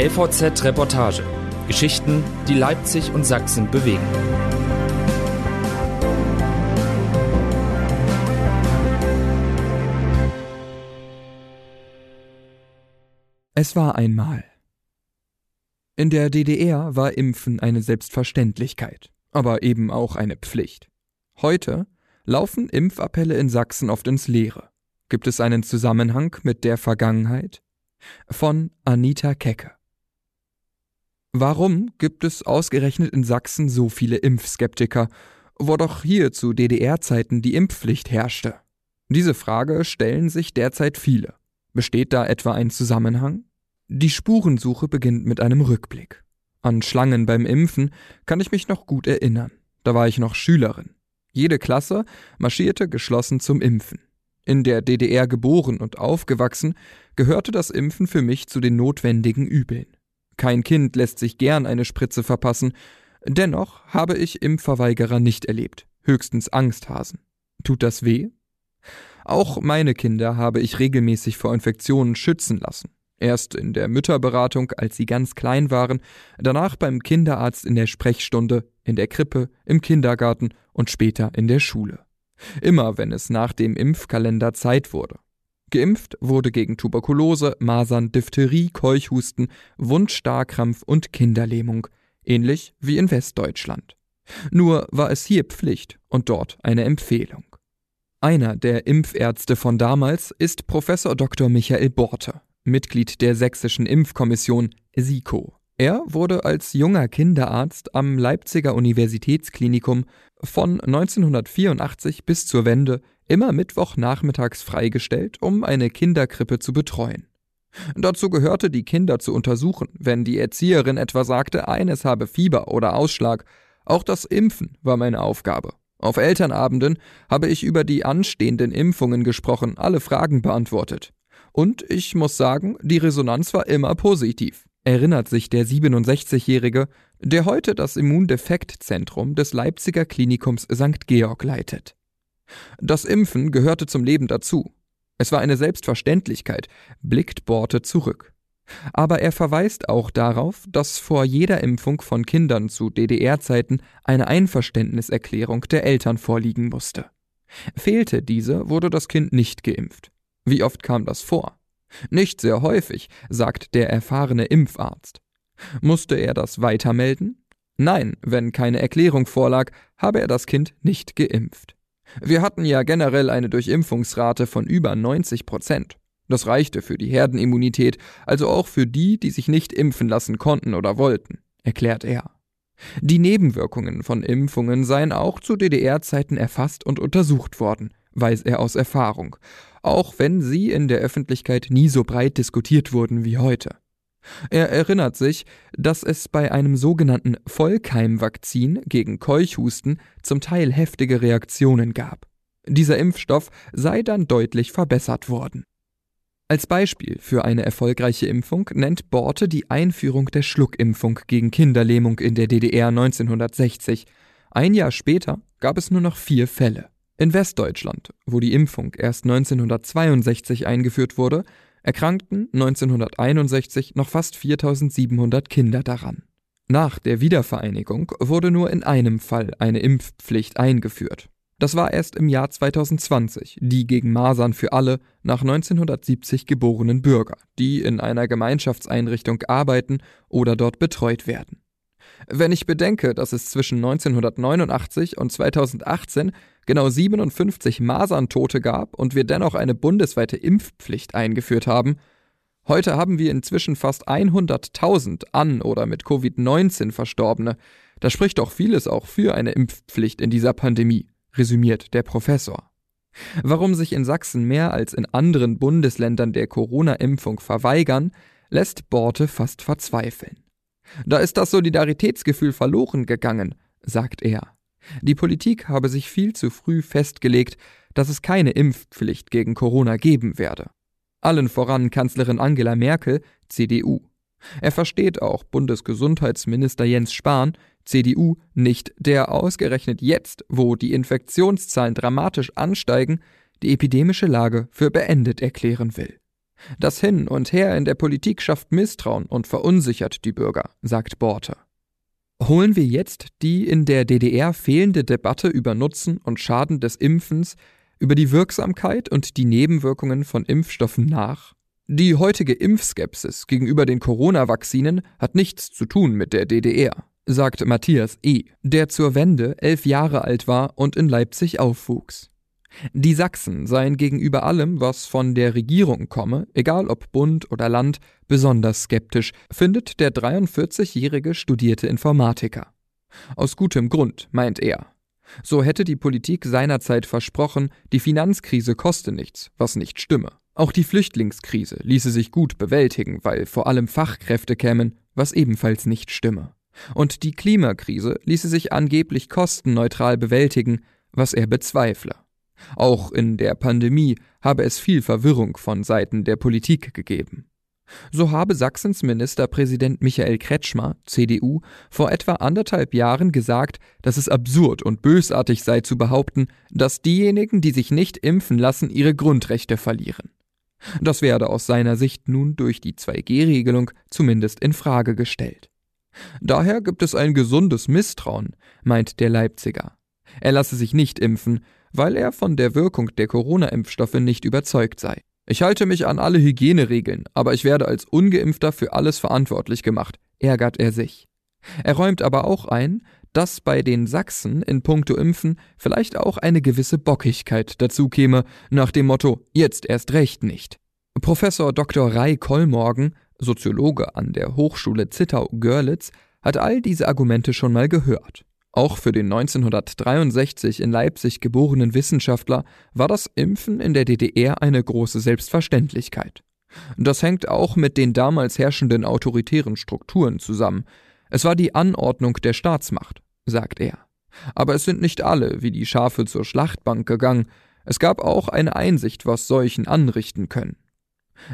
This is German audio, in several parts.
LVZ Reportage. Geschichten, die Leipzig und Sachsen bewegen. Es war einmal. In der DDR war Impfen eine Selbstverständlichkeit, aber eben auch eine Pflicht. Heute laufen Impfappelle in Sachsen oft ins Leere. Gibt es einen Zusammenhang mit der Vergangenheit? Von Anita Kecke. Warum gibt es ausgerechnet in Sachsen so viele Impfskeptiker, wo doch hier zu DDR-Zeiten die Impfpflicht herrschte? Diese Frage stellen sich derzeit viele. Besteht da etwa ein Zusammenhang? Die Spurensuche beginnt mit einem Rückblick. An Schlangen beim Impfen kann ich mich noch gut erinnern. Da war ich noch Schülerin. Jede Klasse marschierte geschlossen zum Impfen. In der DDR geboren und aufgewachsen, gehörte das Impfen für mich zu den notwendigen Übeln. Kein Kind lässt sich gern eine Spritze verpassen. Dennoch habe ich Impfverweigerer nicht erlebt, höchstens Angsthasen. Tut das weh? Auch meine Kinder habe ich regelmäßig vor Infektionen schützen lassen. Erst in der Mütterberatung, als sie ganz klein waren, danach beim Kinderarzt in der Sprechstunde, in der Krippe, im Kindergarten und später in der Schule. Immer wenn es nach dem Impfkalender Zeit wurde. Geimpft wurde gegen Tuberkulose, Masern, Diphtherie, Keuchhusten, Wundstarkrampf und Kinderlähmung, ähnlich wie in Westdeutschland. Nur war es hier Pflicht und dort eine Empfehlung. Einer der Impfärzte von damals ist Professor Dr. Michael Borte, Mitglied der Sächsischen Impfkommission SIKO. Er wurde als junger Kinderarzt am Leipziger Universitätsklinikum von 1984 bis zur Wende immer Mittwochnachmittags freigestellt, um eine Kinderkrippe zu betreuen. Dazu gehörte, die Kinder zu untersuchen, wenn die Erzieherin etwa sagte, eines habe Fieber oder Ausschlag. Auch das Impfen war meine Aufgabe. Auf Elternabenden habe ich über die anstehenden Impfungen gesprochen, alle Fragen beantwortet. Und ich muss sagen, die Resonanz war immer positiv erinnert sich der 67-Jährige, der heute das Immundefektzentrum des Leipziger Klinikums St. Georg leitet. Das Impfen gehörte zum Leben dazu. Es war eine Selbstverständlichkeit, blickt Borte zurück. Aber er verweist auch darauf, dass vor jeder Impfung von Kindern zu DDR-Zeiten eine Einverständniserklärung der Eltern vorliegen musste. Fehlte diese, wurde das Kind nicht geimpft. Wie oft kam das vor? Nicht sehr häufig, sagt der erfahrene Impfarzt. Musste er das weitermelden? Nein, wenn keine Erklärung vorlag, habe er das Kind nicht geimpft. Wir hatten ja generell eine Durchimpfungsrate von über 90 Prozent. Das reichte für die Herdenimmunität, also auch für die, die sich nicht impfen lassen konnten oder wollten, erklärt er. Die Nebenwirkungen von Impfungen seien auch zu DDR-Zeiten erfasst und untersucht worden, weiß er aus Erfahrung, auch wenn sie in der Öffentlichkeit nie so breit diskutiert wurden wie heute. Er erinnert sich, dass es bei einem sogenannten Vollkeimvakzin gegen Keuchhusten zum Teil heftige Reaktionen gab. Dieser Impfstoff sei dann deutlich verbessert worden. Als Beispiel für eine erfolgreiche Impfung nennt Borte die Einführung der Schluckimpfung gegen Kinderlähmung in der DDR 1960. Ein Jahr später gab es nur noch vier Fälle. In Westdeutschland, wo die Impfung erst 1962 eingeführt wurde, erkrankten 1961 noch fast 4700 Kinder daran. Nach der Wiedervereinigung wurde nur in einem Fall eine Impfpflicht eingeführt. Das war erst im Jahr 2020, die gegen Masern für alle nach 1970 geborenen Bürger, die in einer Gemeinschaftseinrichtung arbeiten oder dort betreut werden. Wenn ich bedenke, dass es zwischen 1989 und 2018 genau 57 Maserntote gab und wir dennoch eine bundesweite Impfpflicht eingeführt haben, heute haben wir inzwischen fast 100.000 an oder mit Covid-19 Verstorbene. Da spricht doch vieles auch für eine Impfpflicht in dieser Pandemie, resümiert der Professor. Warum sich in Sachsen mehr als in anderen Bundesländern der Corona-Impfung verweigern, lässt Borte fast verzweifeln. Da ist das Solidaritätsgefühl verloren gegangen, sagt er. Die Politik habe sich viel zu früh festgelegt, dass es keine Impfpflicht gegen Corona geben werde. Allen voran Kanzlerin Angela Merkel, CDU. Er versteht auch Bundesgesundheitsminister Jens Spahn, CDU, nicht, der ausgerechnet jetzt, wo die Infektionszahlen dramatisch ansteigen, die epidemische Lage für beendet erklären will. Das Hin und Her in der Politik schafft Misstrauen und verunsichert die Bürger, sagt Borte. Holen wir jetzt die in der DDR fehlende Debatte über Nutzen und Schaden des Impfens, über die Wirksamkeit und die Nebenwirkungen von Impfstoffen nach? Die heutige Impfskepsis gegenüber den Corona-Vakzinen hat nichts zu tun mit der DDR, sagt Matthias E., der zur Wende elf Jahre alt war und in Leipzig aufwuchs. Die Sachsen seien gegenüber allem, was von der Regierung komme, egal ob Bund oder Land, besonders skeptisch, findet der 43-jährige studierte Informatiker. Aus gutem Grund, meint er. So hätte die Politik seinerzeit versprochen, die Finanzkrise koste nichts, was nicht stimme. Auch die Flüchtlingskrise ließe sich gut bewältigen, weil vor allem Fachkräfte kämen, was ebenfalls nicht stimme. Und die Klimakrise ließe sich angeblich kostenneutral bewältigen, was er bezweifle. Auch in der Pandemie habe es viel Verwirrung von Seiten der Politik gegeben. So habe Sachsens Ministerpräsident Michael Kretschmer, CDU, vor etwa anderthalb Jahren gesagt, dass es absurd und bösartig sei zu behaupten, dass diejenigen, die sich nicht impfen lassen, ihre Grundrechte verlieren. Das werde aus seiner Sicht nun durch die 2G-Regelung zumindest in Frage gestellt. Daher gibt es ein gesundes Misstrauen, meint der Leipziger. Er lasse sich nicht impfen, weil er von der Wirkung der Corona-Impfstoffe nicht überzeugt sei. Ich halte mich an alle Hygieneregeln, aber ich werde als ungeimpfter für alles verantwortlich gemacht, ärgert er sich. Er räumt aber auch ein, dass bei den Sachsen in puncto Impfen vielleicht auch eine gewisse Bockigkeit dazu käme, nach dem Motto jetzt erst recht nicht. Professor Dr. Rai Kollmorgen, Soziologe an der Hochschule Zittau-Görlitz, hat all diese Argumente schon mal gehört. Auch für den 1963 in Leipzig geborenen Wissenschaftler war das Impfen in der DDR eine große Selbstverständlichkeit. Das hängt auch mit den damals herrschenden autoritären Strukturen zusammen. Es war die Anordnung der Staatsmacht, sagt er. Aber es sind nicht alle wie die Schafe zur Schlachtbank gegangen. Es gab auch eine Einsicht, was Seuchen anrichten können.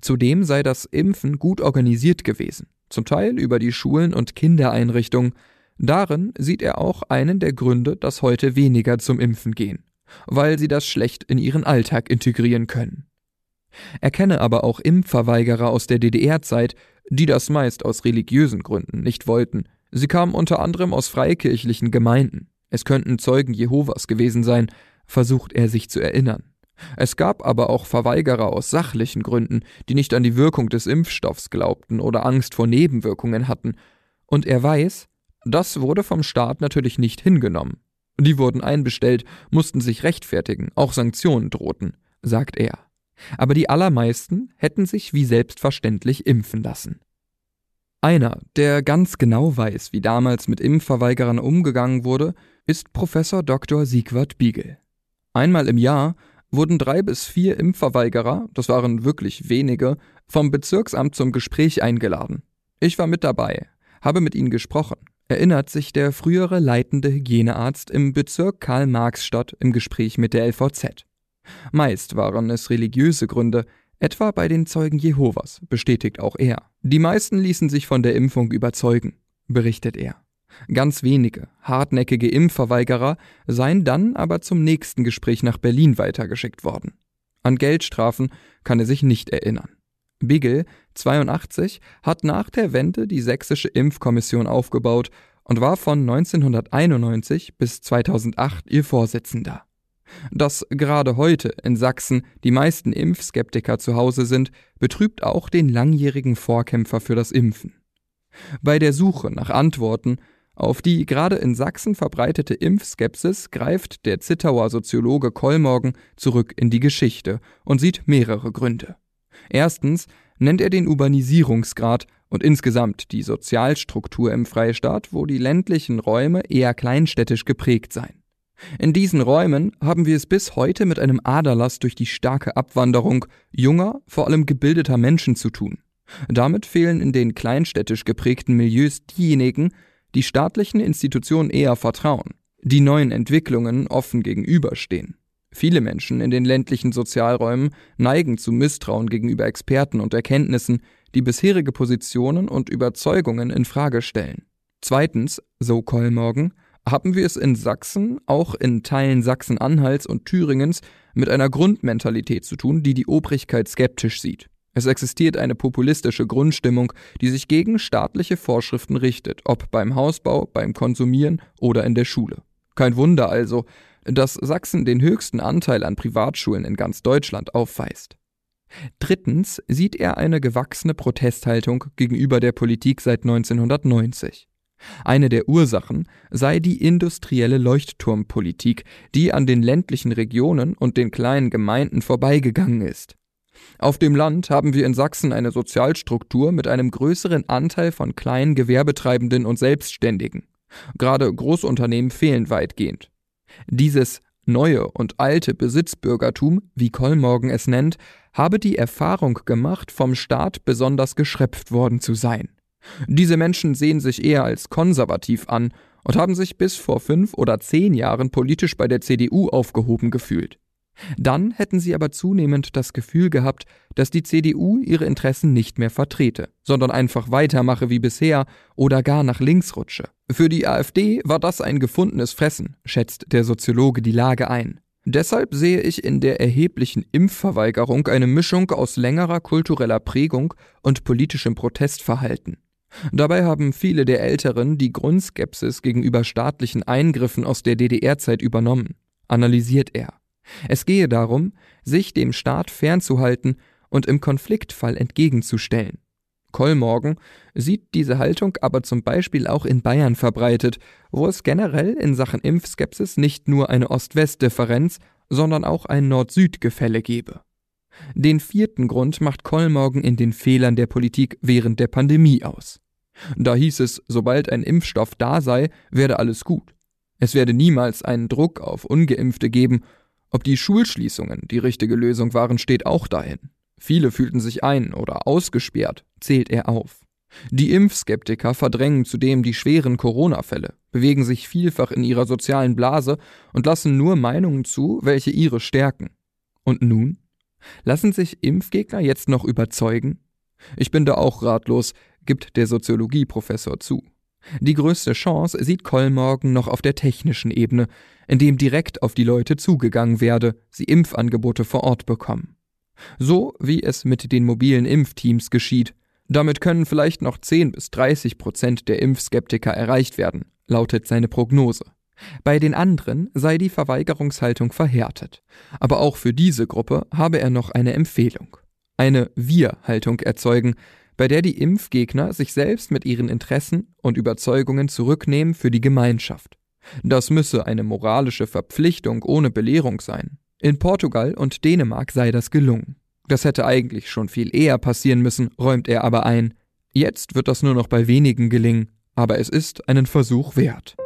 Zudem sei das Impfen gut organisiert gewesen, zum Teil über die Schulen und Kindereinrichtungen, Darin sieht er auch einen der Gründe, dass heute weniger zum Impfen gehen, weil sie das schlecht in ihren Alltag integrieren können. Er kenne aber auch Impfverweigerer aus der DDR-Zeit, die das meist aus religiösen Gründen nicht wollten. Sie kamen unter anderem aus freikirchlichen Gemeinden. Es könnten Zeugen Jehovas gewesen sein, versucht er sich zu erinnern. Es gab aber auch Verweigerer aus sachlichen Gründen, die nicht an die Wirkung des Impfstoffs glaubten oder Angst vor Nebenwirkungen hatten. Und er weiß, das wurde vom Staat natürlich nicht hingenommen. Die wurden einbestellt, mussten sich rechtfertigen, auch Sanktionen drohten, sagt er. Aber die allermeisten hätten sich wie selbstverständlich impfen lassen. Einer, der ganz genau weiß, wie damals mit Impfverweigerern umgegangen wurde, ist Professor Dr. Siegwart Biegel. Einmal im Jahr wurden drei bis vier Impfverweigerer, das waren wirklich wenige, vom Bezirksamt zum Gespräch eingeladen. Ich war mit dabei, habe mit ihnen gesprochen erinnert sich der frühere leitende Hygienearzt im Bezirk Karl-Marx-Stadt im Gespräch mit der LVZ. Meist waren es religiöse Gründe, etwa bei den Zeugen Jehovas, bestätigt auch er. Die meisten ließen sich von der Impfung überzeugen, berichtet er. Ganz wenige, hartnäckige Impfverweigerer seien dann aber zum nächsten Gespräch nach Berlin weitergeschickt worden. An Geldstrafen kann er sich nicht erinnern. Bigel, 82, hat nach der Wende die Sächsische Impfkommission aufgebaut und war von 1991 bis 2008 ihr Vorsitzender. Dass gerade heute in Sachsen die meisten Impfskeptiker zu Hause sind, betrübt auch den langjährigen Vorkämpfer für das Impfen. Bei der Suche nach Antworten auf die gerade in Sachsen verbreitete Impfskepsis greift der Zittauer Soziologe Kollmorgen zurück in die Geschichte und sieht mehrere Gründe. Erstens nennt er den Urbanisierungsgrad und insgesamt die Sozialstruktur im Freistaat, wo die ländlichen Räume eher kleinstädtisch geprägt seien. In diesen Räumen haben wir es bis heute mit einem Aderlass durch die starke Abwanderung junger, vor allem gebildeter Menschen zu tun. Damit fehlen in den kleinstädtisch geprägten Milieus diejenigen, die staatlichen Institutionen eher vertrauen, die neuen Entwicklungen offen gegenüberstehen. Viele Menschen in den ländlichen Sozialräumen neigen zu Misstrauen gegenüber Experten und Erkenntnissen, die bisherige Positionen und Überzeugungen in Frage stellen. Zweitens, so Kollmorgen, haben wir es in Sachsen, auch in Teilen Sachsen-Anhalts und Thüringens, mit einer Grundmentalität zu tun, die die Obrigkeit skeptisch sieht. Es existiert eine populistische Grundstimmung, die sich gegen staatliche Vorschriften richtet, ob beim Hausbau, beim Konsumieren oder in der Schule. Kein Wunder also, dass Sachsen den höchsten Anteil an Privatschulen in ganz Deutschland aufweist. Drittens sieht er eine gewachsene Protesthaltung gegenüber der Politik seit 1990. Eine der Ursachen sei die industrielle Leuchtturmpolitik, die an den ländlichen Regionen und den kleinen Gemeinden vorbeigegangen ist. Auf dem Land haben wir in Sachsen eine Sozialstruktur mit einem größeren Anteil von kleinen Gewerbetreibenden und Selbstständigen. Gerade Großunternehmen fehlen weitgehend. Dieses neue und alte Besitzbürgertum, wie Kollmorgen es nennt, habe die Erfahrung gemacht, vom Staat besonders geschröpft worden zu sein. Diese Menschen sehen sich eher als konservativ an und haben sich bis vor fünf oder zehn Jahren politisch bei der CDU aufgehoben gefühlt. Dann hätten sie aber zunehmend das Gefühl gehabt, dass die CDU ihre Interessen nicht mehr vertrete, sondern einfach weitermache wie bisher oder gar nach links rutsche. Für die AfD war das ein gefundenes Fressen, schätzt der Soziologe die Lage ein. Deshalb sehe ich in der erheblichen Impfverweigerung eine Mischung aus längerer kultureller Prägung und politischem Protestverhalten. Dabei haben viele der Älteren die Grundskepsis gegenüber staatlichen Eingriffen aus der DDR-Zeit übernommen, analysiert er. Es gehe darum, sich dem Staat fernzuhalten und im Konfliktfall entgegenzustellen. Kollmorgen sieht diese Haltung aber zum Beispiel auch in Bayern verbreitet, wo es generell in Sachen Impfskepsis nicht nur eine Ost-West-Differenz, sondern auch ein Nord-Süd-Gefälle gebe. Den vierten Grund macht Kollmorgen in den Fehlern der Politik während der Pandemie aus. Da hieß es, sobald ein Impfstoff da sei, werde alles gut. Es werde niemals einen Druck auf ungeimpfte geben, ob die Schulschließungen die richtige Lösung waren, steht auch dahin. Viele fühlten sich ein oder ausgesperrt, zählt er auf. Die Impfskeptiker verdrängen zudem die schweren Corona-Fälle, bewegen sich vielfach in ihrer sozialen Blase und lassen nur Meinungen zu, welche ihre stärken. Und nun? Lassen sich Impfgegner jetzt noch überzeugen? Ich bin da auch ratlos, gibt der Soziologieprofessor zu. Die größte Chance sieht Kollmorgen noch auf der technischen Ebene, indem direkt auf die Leute zugegangen werde, sie Impfangebote vor Ort bekommen. So wie es mit den mobilen Impfteams geschieht. Damit können vielleicht noch 10 bis 30 Prozent der Impfskeptiker erreicht werden, lautet seine Prognose. Bei den anderen sei die Verweigerungshaltung verhärtet. Aber auch für diese Gruppe habe er noch eine Empfehlung. Eine Wir-Haltung erzeugen, bei der die Impfgegner sich selbst mit ihren Interessen und Überzeugungen zurücknehmen für die Gemeinschaft. Das müsse eine moralische Verpflichtung ohne Belehrung sein. In Portugal und Dänemark sei das gelungen. Das hätte eigentlich schon viel eher passieren müssen, räumt er aber ein. Jetzt wird das nur noch bei wenigen gelingen, aber es ist einen Versuch wert.